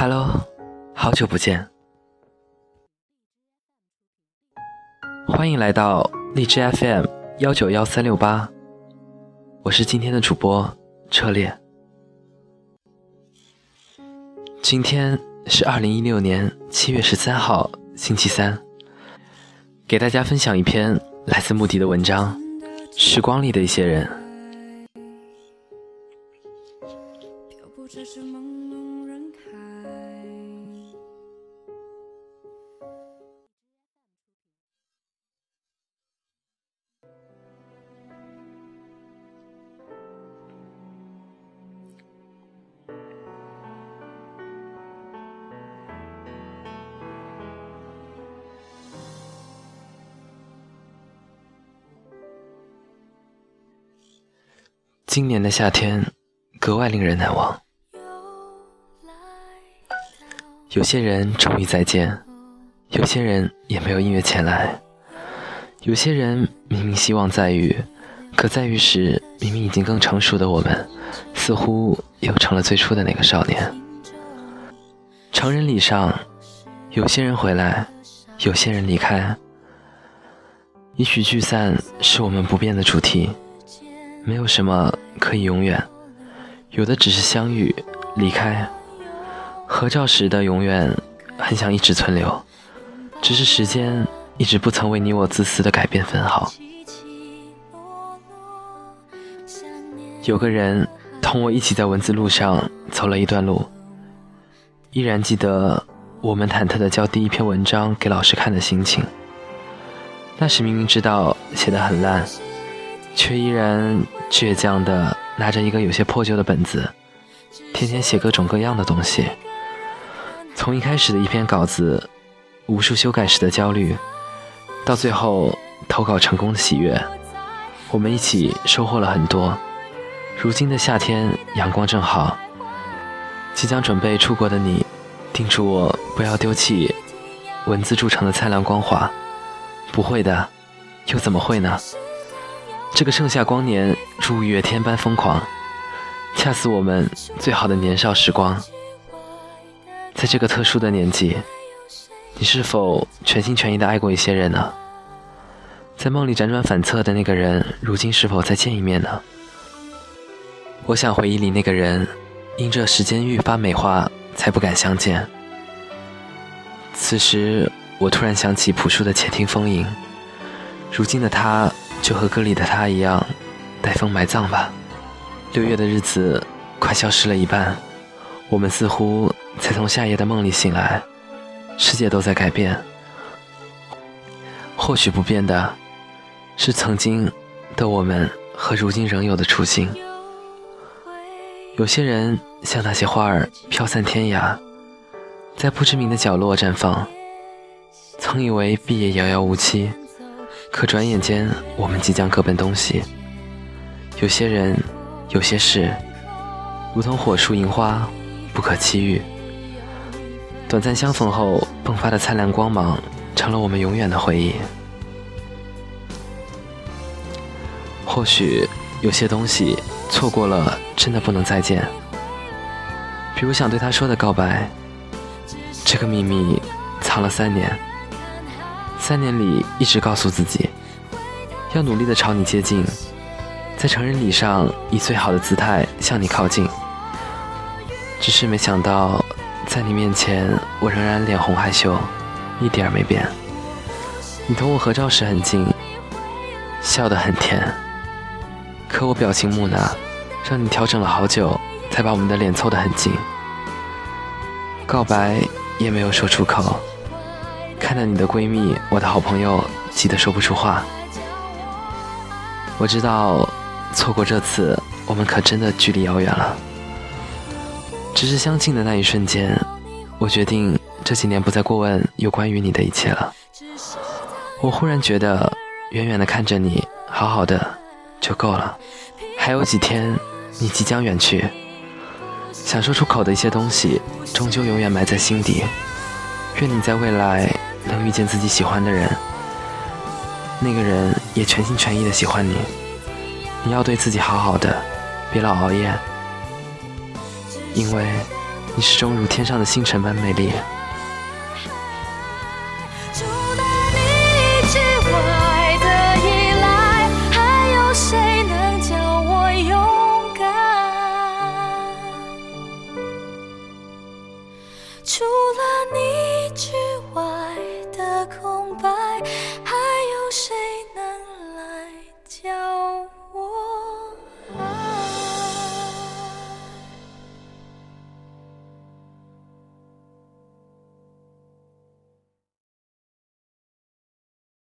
Hello，好久不见，欢迎来到荔枝 FM 幺九幺三六八，我是今天的主播车烈。今天是二零一六年七月十三号，星期三，给大家分享一篇来自穆迪的文章《时光里的一些人》。今年的夏天格外令人难忘。有些人终于再见，有些人也没有音乐前来。有些人明明希望再遇，可再遇时，明明已经更成熟的我们，似乎又成了最初的那个少年。成人礼上，有些人回来，有些人离开。也许聚散是我们不变的主题。没有什么可以永远，有的只是相遇、离开。合照时的永远，很想一直存留，只是时间一直不曾为你我自私的改变分毫。有个人同我一起在文字路上走了一段路，依然记得我们忐忑的交第一篇文章给老师看的心情。那时明明知道写的很烂。却依然倔强地拿着一个有些破旧的本子，天天写各种各样的东西。从一开始的一篇稿子，无数修改时的焦虑，到最后投稿成功的喜悦，我们一起收获了很多。如今的夏天，阳光正好，即将准备出国的你，叮嘱我不要丢弃文字铸成的灿烂光华。不会的，又怎么会呢？这个盛夏光年如五月天般疯狂，恰似我们最好的年少时光。在这个特殊的年纪，你是否全心全意的爱过一些人呢？在梦里辗转反侧的那个人，如今是否再见一面呢？我想回忆里那个人，因这时间愈发美化，才不敢相见。此时，我突然想起朴树的《且听风吟》，如今的他。就和歌里的他一样，带风埋葬吧。六月的日子快消失了一半，我们似乎才从夏夜的梦里醒来。世界都在改变，或许不变的是曾经的我们和如今仍有的初心。有些人像那些花儿飘散天涯，在不知名的角落绽放。曾以为毕业遥遥无期。可转眼间，我们即将各奔东西。有些人，有些事，如同火树银花，不可期遇。短暂相逢后迸发的灿烂光芒，成了我们永远的回忆。或许有些东西错过了，真的不能再见。比如想对他说的告白，这个秘密藏了三年。三年里，一直告诉自己，要努力的朝你接近，在成人礼上以最好的姿态向你靠近。只是没想到，在你面前，我仍然脸红害羞，一点儿没变。你同我合照时很近，笑得很甜，可我表情木讷，让你调整了好久，才把我们的脸凑得很近。告白也没有说出口。看到你的闺蜜，我的好朋友，急得说不出话。我知道，错过这次，我们可真的距离遥远了。只是相近的那一瞬间，我决定这几年不再过问有关于你的一切了。我忽然觉得，远远的看着你，好好的就够了。还有几天，你即将远去，想说出口的一些东西，终究永远埋在心底。愿你在未来。能遇见自己喜欢的人那个人也全心全意的喜欢你。你要对自己好好的别老熬夜因为你始终如天上的星辰般美丽。除了你之外的依赖还有谁能我勇敢？